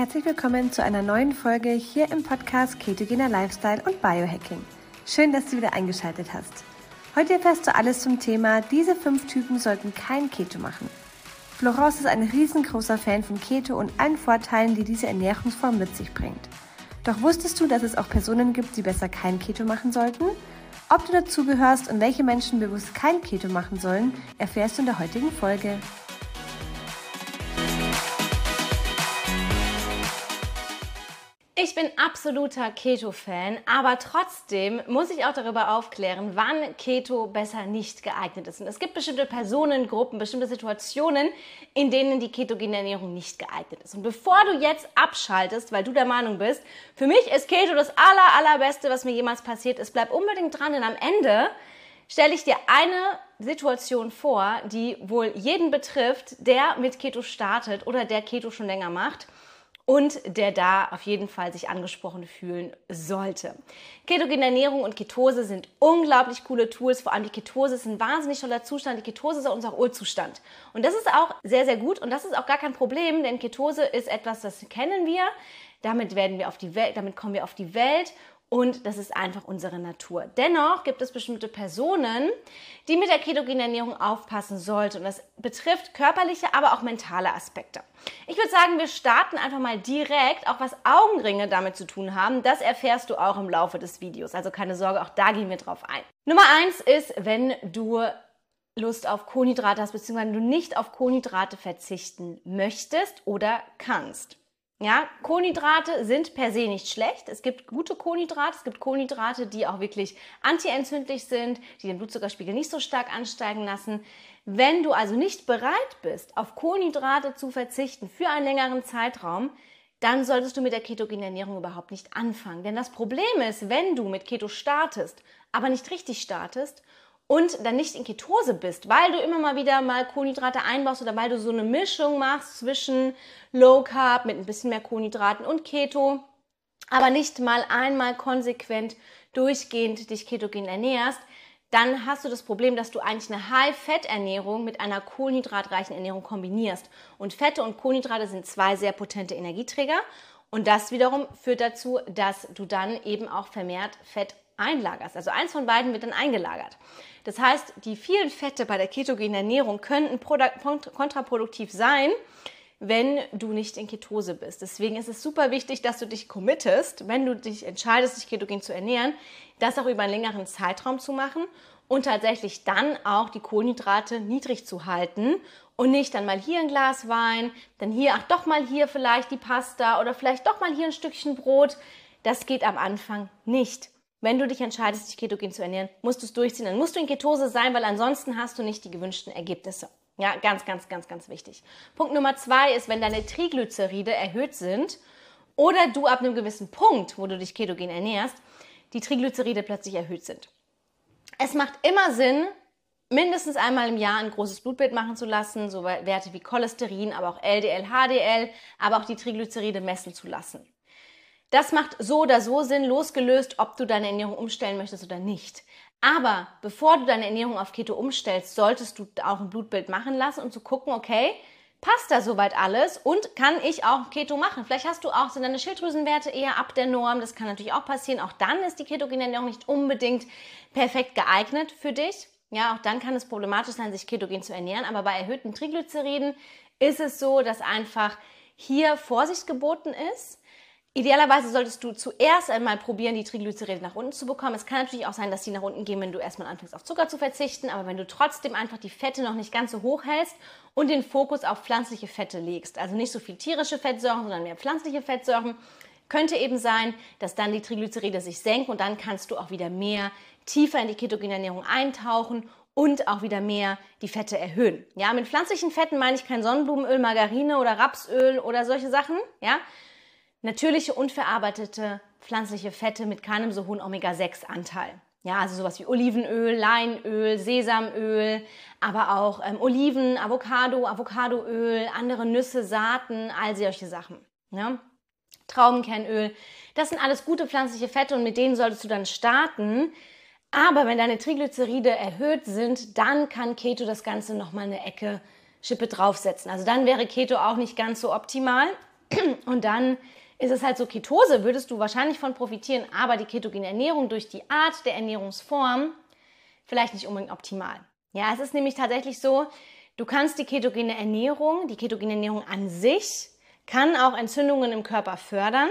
Herzlich willkommen zu einer neuen Folge hier im Podcast Ketogener Lifestyle und Biohacking. Schön, dass du wieder eingeschaltet hast. Heute erfährst du alles zum Thema, diese fünf Typen sollten kein Keto machen. Florence ist ein riesengroßer Fan von Keto und allen Vorteilen, die diese Ernährungsform mit sich bringt. Doch wusstest du, dass es auch Personen gibt, die besser kein Keto machen sollten? Ob du dazugehörst und welche Menschen bewusst kein Keto machen sollen, erfährst du in der heutigen Folge. Ich bin absoluter Keto-Fan, aber trotzdem muss ich auch darüber aufklären, wann Keto besser nicht geeignet ist. Und es gibt bestimmte Personengruppen, bestimmte Situationen, in denen die ketogene Ernährung nicht geeignet ist. Und bevor du jetzt abschaltest, weil du der Meinung bist, für mich ist Keto das aller, allerbeste, was mir jemals passiert ist, bleib unbedingt dran, denn am Ende stelle ich dir eine Situation vor, die wohl jeden betrifft, der mit Keto startet oder der Keto schon länger macht und der da auf jeden Fall sich angesprochen fühlen sollte. Ketogene Ernährung und Ketose sind unglaublich coole Tools. Vor allem die Ketose ist ein wahnsinnig toller Zustand. Die Ketose ist auch unser Urzustand. Und das ist auch sehr, sehr gut und das ist auch gar kein Problem, denn Ketose ist etwas, das kennen wir. Damit werden wir auf die Welt, damit kommen wir auf die Welt und das ist einfach unsere Natur. Dennoch gibt es bestimmte Personen, die mit der ketogenen Ernährung aufpassen sollten. Und das betrifft körperliche, aber auch mentale Aspekte. Ich würde sagen, wir starten einfach mal direkt, auch was Augenringe damit zu tun haben. Das erfährst du auch im Laufe des Videos. Also keine Sorge, auch da gehen wir drauf ein. Nummer eins ist, wenn du Lust auf Kohlenhydrate hast, beziehungsweise du nicht auf Kohlenhydrate verzichten möchtest oder kannst. Ja, Kohlenhydrate sind per se nicht schlecht. Es gibt gute Kohlenhydrate. Es gibt Kohlenhydrate, die auch wirklich antientzündlich sind, die den Blutzuckerspiegel nicht so stark ansteigen lassen. Wenn du also nicht bereit bist, auf Kohlenhydrate zu verzichten für einen längeren Zeitraum, dann solltest du mit der ketogenen Ernährung überhaupt nicht anfangen. Denn das Problem ist, wenn du mit Keto startest, aber nicht richtig startest und dann nicht in Ketose bist, weil du immer mal wieder mal Kohlenhydrate einbaust oder weil du so eine Mischung machst zwischen Low Carb mit ein bisschen mehr Kohlenhydraten und Keto, aber nicht mal einmal konsequent durchgehend dich ketogen ernährst, dann hast du das Problem, dass du eigentlich eine High-Fett-Ernährung mit einer kohlenhydratreichen Ernährung kombinierst. Und Fette und Kohlenhydrate sind zwei sehr potente Energieträger. Und das wiederum führt dazu, dass du dann eben auch vermehrt Fett einlagerst. Also eins von beiden wird dann eingelagert. Das heißt, die vielen Fette bei der ketogenen Ernährung könnten kontraproduktiv sein, wenn du nicht in Ketose bist. Deswegen ist es super wichtig, dass du dich committest, wenn du dich entscheidest, dich ketogen zu ernähren, das auch über einen längeren Zeitraum zu machen und tatsächlich dann auch die Kohlenhydrate niedrig zu halten und nicht dann mal hier ein Glas Wein, dann hier, ach doch mal hier vielleicht die Pasta oder vielleicht doch mal hier ein Stückchen Brot. Das geht am Anfang nicht. Wenn du dich entscheidest, dich ketogen zu ernähren, musst du es durchziehen. Dann musst du in Ketose sein, weil ansonsten hast du nicht die gewünschten Ergebnisse. Ja, ganz, ganz, ganz, ganz wichtig. Punkt Nummer zwei ist, wenn deine Triglyceride erhöht sind oder du ab einem gewissen Punkt, wo du dich ketogen ernährst, die Triglyceride plötzlich erhöht sind. Es macht immer Sinn, mindestens einmal im Jahr ein großes Blutbild machen zu lassen, so Werte wie Cholesterin, aber auch LDL, HDL, aber auch die Triglyceride messen zu lassen. Das macht so oder so Sinn, losgelöst, ob du deine Ernährung umstellen möchtest oder nicht. Aber bevor du deine Ernährung auf Keto umstellst, solltest du auch ein Blutbild machen lassen, um zu gucken, okay, passt da soweit alles und kann ich auch Keto machen? Vielleicht hast du auch so deine Schilddrüsenwerte eher ab der Norm. Das kann natürlich auch passieren. Auch dann ist die ketogene Ernährung nicht unbedingt perfekt geeignet für dich. Ja, auch dann kann es problematisch sein, sich ketogen zu ernähren. Aber bei erhöhten Triglyceriden ist es so, dass einfach hier Vorsicht geboten ist. Idealerweise solltest du zuerst einmal probieren, die Triglyceride nach unten zu bekommen. Es kann natürlich auch sein, dass die nach unten gehen, wenn du erstmal anfängst auf Zucker zu verzichten, aber wenn du trotzdem einfach die Fette noch nicht ganz so hoch hältst und den Fokus auf pflanzliche Fette legst, also nicht so viel tierische Fettsäuren, sondern mehr pflanzliche Fettsäuren, könnte eben sein, dass dann die Triglyceride sich senken und dann kannst du auch wieder mehr tiefer in die ketogene Ernährung eintauchen und auch wieder mehr die Fette erhöhen. Ja, mit pflanzlichen Fetten meine ich kein Sonnenblumenöl, Margarine oder Rapsöl oder solche Sachen, ja, natürliche unverarbeitete pflanzliche Fette mit keinem so hohen Omega-6-Anteil. Ja, also sowas wie Olivenöl, Leinöl, Sesamöl, aber auch ähm, Oliven, Avocado, Avocadoöl, andere Nüsse, Saaten, all solche Sachen. Ja? Traubenkernöl, das sind alles gute pflanzliche Fette und mit denen solltest du dann starten. Aber wenn deine Triglyceride erhöht sind, dann kann Keto das Ganze nochmal eine Ecke Schippe draufsetzen. Also dann wäre Keto auch nicht ganz so optimal. Und dann ist es halt so, Ketose würdest du wahrscheinlich von profitieren, aber die ketogene Ernährung durch die Art der Ernährungsform vielleicht nicht unbedingt optimal. Ja, es ist nämlich tatsächlich so, du kannst die ketogene Ernährung, die ketogene Ernährung an sich, kann auch Entzündungen im Körper fördern,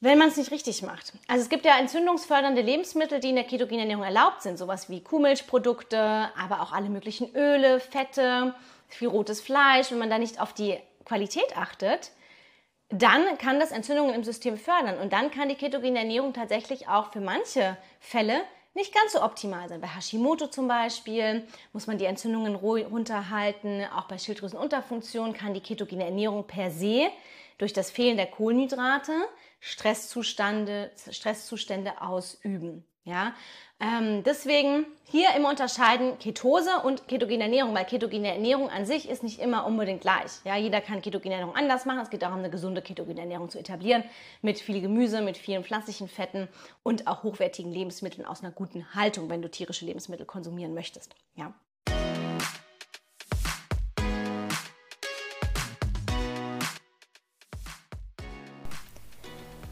wenn man es nicht richtig macht. Also es gibt ja entzündungsfördernde Lebensmittel, die in der ketogenen Ernährung erlaubt sind, sowas wie Kuhmilchprodukte, aber auch alle möglichen Öle, Fette, viel rotes Fleisch. Wenn man da nicht auf die Qualität achtet, dann kann das Entzündungen im System fördern und dann kann die ketogene Ernährung tatsächlich auch für manche Fälle nicht ganz so optimal sein. Bei Hashimoto zum Beispiel muss man die Entzündungen runterhalten. Auch bei Schilddrüsenunterfunktion kann die ketogene Ernährung per se durch das Fehlen der Kohlenhydrate Stresszustände, Stresszustände ausüben. Ja, ähm, deswegen hier immer unterscheiden Ketose und ketogene Ernährung, weil ketogene Ernährung an sich ist nicht immer unbedingt gleich. Ja, jeder kann ketogene Ernährung anders machen. Es geht darum, eine gesunde ketogene Ernährung zu etablieren mit viel Gemüse, mit vielen pflanzlichen Fetten und auch hochwertigen Lebensmitteln aus einer guten Haltung, wenn du tierische Lebensmittel konsumieren möchtest. Ja.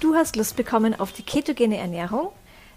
Du hast Lust bekommen auf die ketogene Ernährung?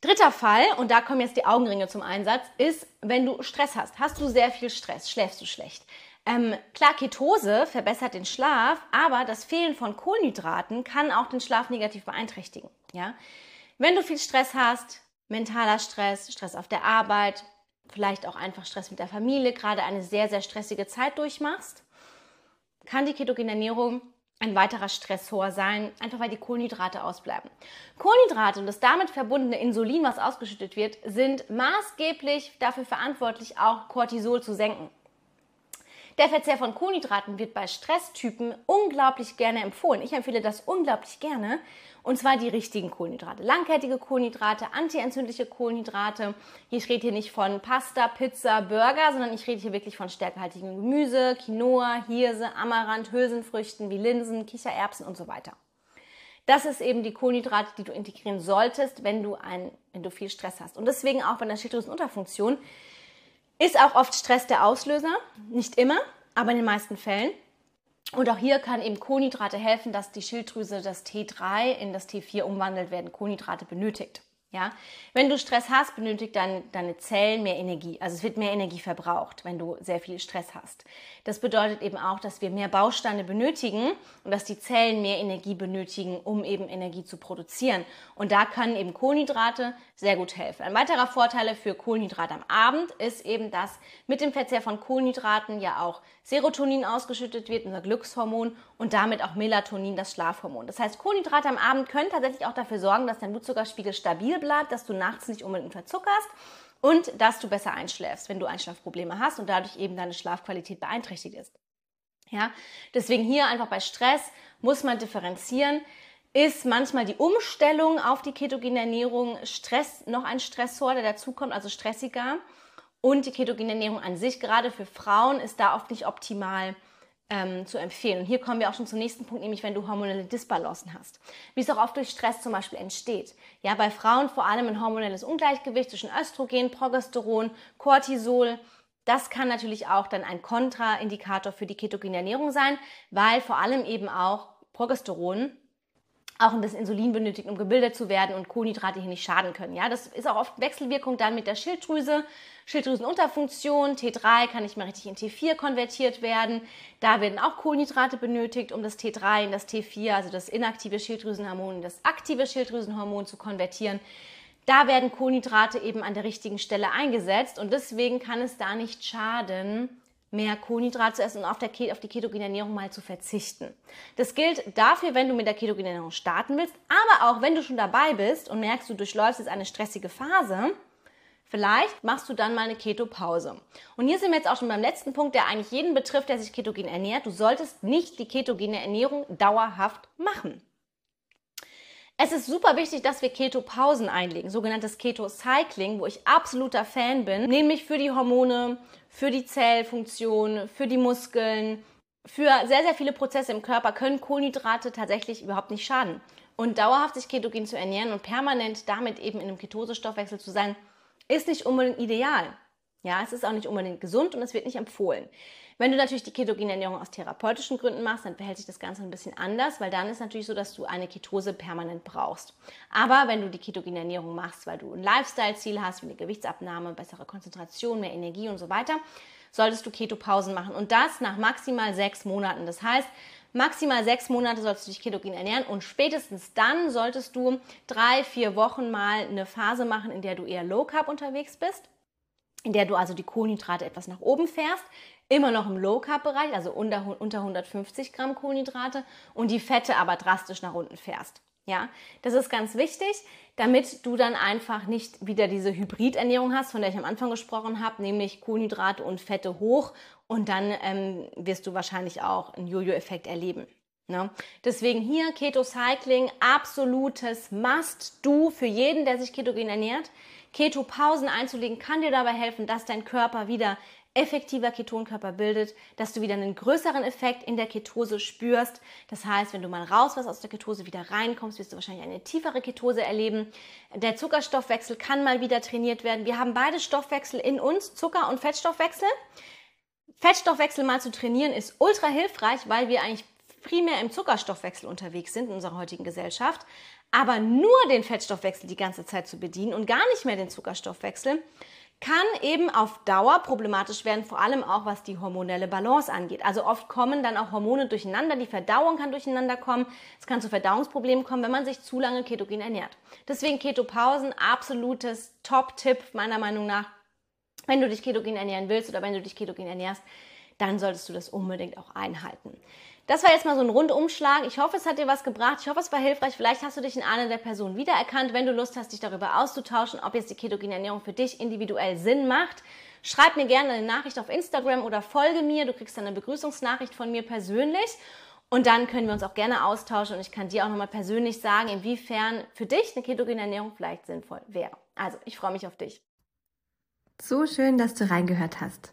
Dritter Fall, und da kommen jetzt die Augenringe zum Einsatz, ist, wenn du Stress hast. Hast du sehr viel Stress, schläfst du schlecht. Ähm, klar, Ketose verbessert den Schlaf, aber das Fehlen von Kohlenhydraten kann auch den Schlaf negativ beeinträchtigen. Ja? Wenn du viel Stress hast, mentaler Stress, Stress auf der Arbeit, vielleicht auch einfach Stress mit der Familie, gerade eine sehr, sehr stressige Zeit durchmachst, kann die ketogene Ernährung ein weiterer Stressor sein, einfach weil die Kohlenhydrate ausbleiben. Kohlenhydrate und das damit verbundene Insulin, was ausgeschüttet wird, sind maßgeblich dafür verantwortlich, auch Cortisol zu senken. Der Verzehr von Kohlenhydraten wird bei Stresstypen unglaublich gerne empfohlen. Ich empfehle das unglaublich gerne, und zwar die richtigen Kohlenhydrate. Langkettige Kohlenhydrate, antientzündliche Kohlenhydrate. Ich rede hier nicht von Pasta, Pizza, Burger, sondern ich rede hier wirklich von stärkehaltigem Gemüse, Quinoa, Hirse, Amaranth, Hülsenfrüchten wie Linsen, Kichererbsen und so weiter. Das ist eben die Kohlenhydrate, die du integrieren solltest, wenn du, ein, wenn du viel Stress hast. Und deswegen auch bei der Schilddrüsenunterfunktion ist auch oft Stress der Auslöser. Nicht immer, aber in den meisten Fällen. Und auch hier kann eben Kohlenhydrate helfen, dass die Schilddrüse das T3 in das T4 umwandelt werden. Kohlenhydrate benötigt. Ja, wenn du Stress hast, benötigt dein, deine Zellen mehr Energie. Also es wird mehr Energie verbraucht, wenn du sehr viel Stress hast. Das bedeutet eben auch, dass wir mehr Bausteine benötigen und dass die Zellen mehr Energie benötigen, um eben Energie zu produzieren. Und da können eben Kohlenhydrate sehr gut helfen. Ein weiterer Vorteil für Kohlenhydrate am Abend ist eben, dass mit dem Verzehr von Kohlenhydraten ja auch Serotonin ausgeschüttet wird, unser Glückshormon und damit auch Melatonin, das Schlafhormon. Das heißt, Kohlenhydrate am Abend können tatsächlich auch dafür sorgen, dass dein Blutzuckerspiegel stabil bleibt, dass du nachts nicht unbedingt verzuckerst und dass du besser einschläfst, wenn du Einschlafprobleme hast und dadurch eben deine Schlafqualität beeinträchtigt ist. Ja, deswegen hier einfach bei Stress muss man differenzieren. Ist manchmal die Umstellung auf die ketogene Ernährung Stress noch ein Stressor, der dazukommt, also stressiger. Und die ketogene Ernährung an sich, gerade für Frauen, ist da oft nicht optimal ähm, zu empfehlen. Und hier kommen wir auch schon zum nächsten Punkt, nämlich wenn du hormonelle Disbalancen hast. Wie es auch oft durch Stress zum Beispiel entsteht. Ja, bei Frauen vor allem ein hormonelles Ungleichgewicht zwischen Östrogen, Progesteron, Cortisol. Das kann natürlich auch dann ein Kontraindikator für die ketogene Ernährung sein, weil vor allem eben auch Progesteron auch bisschen Insulin benötigt, um gebildet zu werden und Kohlenhydrate hier nicht schaden können. Ja, das ist auch oft Wechselwirkung dann mit der Schilddrüse. Schilddrüsenunterfunktion, T3 kann nicht mehr richtig in T4 konvertiert werden. Da werden auch Kohlenhydrate benötigt, um das T3 in das T4, also das inaktive Schilddrüsenhormon, in das aktive Schilddrüsenhormon zu konvertieren. Da werden Kohlenhydrate eben an der richtigen Stelle eingesetzt und deswegen kann es da nicht schaden, mehr Kohlenhydrate zu essen und auf, der, auf die ketogene Ernährung mal zu verzichten. Das gilt dafür, wenn du mit der ketogenen Ernährung starten willst, aber auch wenn du schon dabei bist und merkst, du durchläufst jetzt eine stressige Phase, Vielleicht machst du dann mal eine Keto-Pause. Und hier sind wir jetzt auch schon beim letzten Punkt, der eigentlich jeden betrifft, der sich ketogen ernährt. Du solltest nicht die ketogene Ernährung dauerhaft machen. Es ist super wichtig, dass wir Keto-Pausen einlegen, sogenanntes Keto-Cycling, wo ich absoluter Fan bin, nämlich für die Hormone, für die Zellfunktion, für die Muskeln, für sehr, sehr viele Prozesse im Körper können Kohlenhydrate tatsächlich überhaupt nicht schaden. Und dauerhaft sich ketogen zu ernähren und permanent damit eben in einem Ketosestoffwechsel zu sein, ist nicht unbedingt ideal. Ja, es ist auch nicht unbedingt gesund und es wird nicht empfohlen. Wenn du natürlich die ketogene Ernährung aus therapeutischen Gründen machst, dann verhält sich das Ganze ein bisschen anders, weil dann ist natürlich so, dass du eine Ketose permanent brauchst. Aber wenn du die ketogene Ernährung machst, weil du ein Lifestyle-Ziel hast, wie eine Gewichtsabnahme, bessere Konzentration, mehr Energie und so weiter, solltest du Ketopausen machen und das nach maximal sechs Monaten. Das heißt, Maximal sechs Monate solltest du dich ketogen ernähren und spätestens dann solltest du drei, vier Wochen mal eine Phase machen, in der du eher Low Carb unterwegs bist, in der du also die Kohlenhydrate etwas nach oben fährst, immer noch im Low Carb Bereich, also unter, unter 150 Gramm Kohlenhydrate und die Fette aber drastisch nach unten fährst. Ja, das ist ganz wichtig, damit du dann einfach nicht wieder diese Hybridernährung hast, von der ich am Anfang gesprochen habe, nämlich Kohlenhydrate und Fette hoch und dann ähm, wirst du wahrscheinlich auch einen Jojo-Effekt erleben. Ne? Deswegen hier Keto Cycling, absolutes Must-Do für jeden, der sich ketogen ernährt. Keto-Pausen einzulegen kann dir dabei helfen, dass dein Körper wieder effektiver Ketonkörper bildet, dass du wieder einen größeren Effekt in der Ketose spürst. Das heißt, wenn du mal raus was aus der Ketose wieder reinkommst, wirst du wahrscheinlich eine tiefere Ketose erleben. Der Zuckerstoffwechsel kann mal wieder trainiert werden. Wir haben beide Stoffwechsel in uns, Zucker- und Fettstoffwechsel. Fettstoffwechsel mal zu trainieren ist ultra hilfreich, weil wir eigentlich primär im Zuckerstoffwechsel unterwegs sind in unserer heutigen Gesellschaft. Aber nur den Fettstoffwechsel die ganze Zeit zu bedienen und gar nicht mehr den Zuckerstoffwechsel, kann eben auf Dauer problematisch werden, vor allem auch was die hormonelle Balance angeht. Also oft kommen dann auch Hormone durcheinander, die Verdauung kann durcheinander kommen, es kann zu Verdauungsproblemen kommen, wenn man sich zu lange ketogen ernährt. Deswegen Ketopausen, absolutes Top-Tipp meiner Meinung nach. Wenn du dich ketogen ernähren willst oder wenn du dich ketogen ernährst, dann solltest du das unbedingt auch einhalten. Das war jetzt mal so ein Rundumschlag. Ich hoffe, es hat dir was gebracht. Ich hoffe, es war hilfreich. Vielleicht hast du dich in einer der Personen wiedererkannt. Wenn du Lust hast, dich darüber auszutauschen, ob jetzt die ketogene Ernährung für dich individuell Sinn macht, schreib mir gerne eine Nachricht auf Instagram oder folge mir. Du kriegst dann eine Begrüßungsnachricht von mir persönlich. Und dann können wir uns auch gerne austauschen und ich kann dir auch nochmal persönlich sagen, inwiefern für dich eine ketogene Ernährung vielleicht sinnvoll wäre. Also, ich freue mich auf dich. So schön, dass du reingehört hast.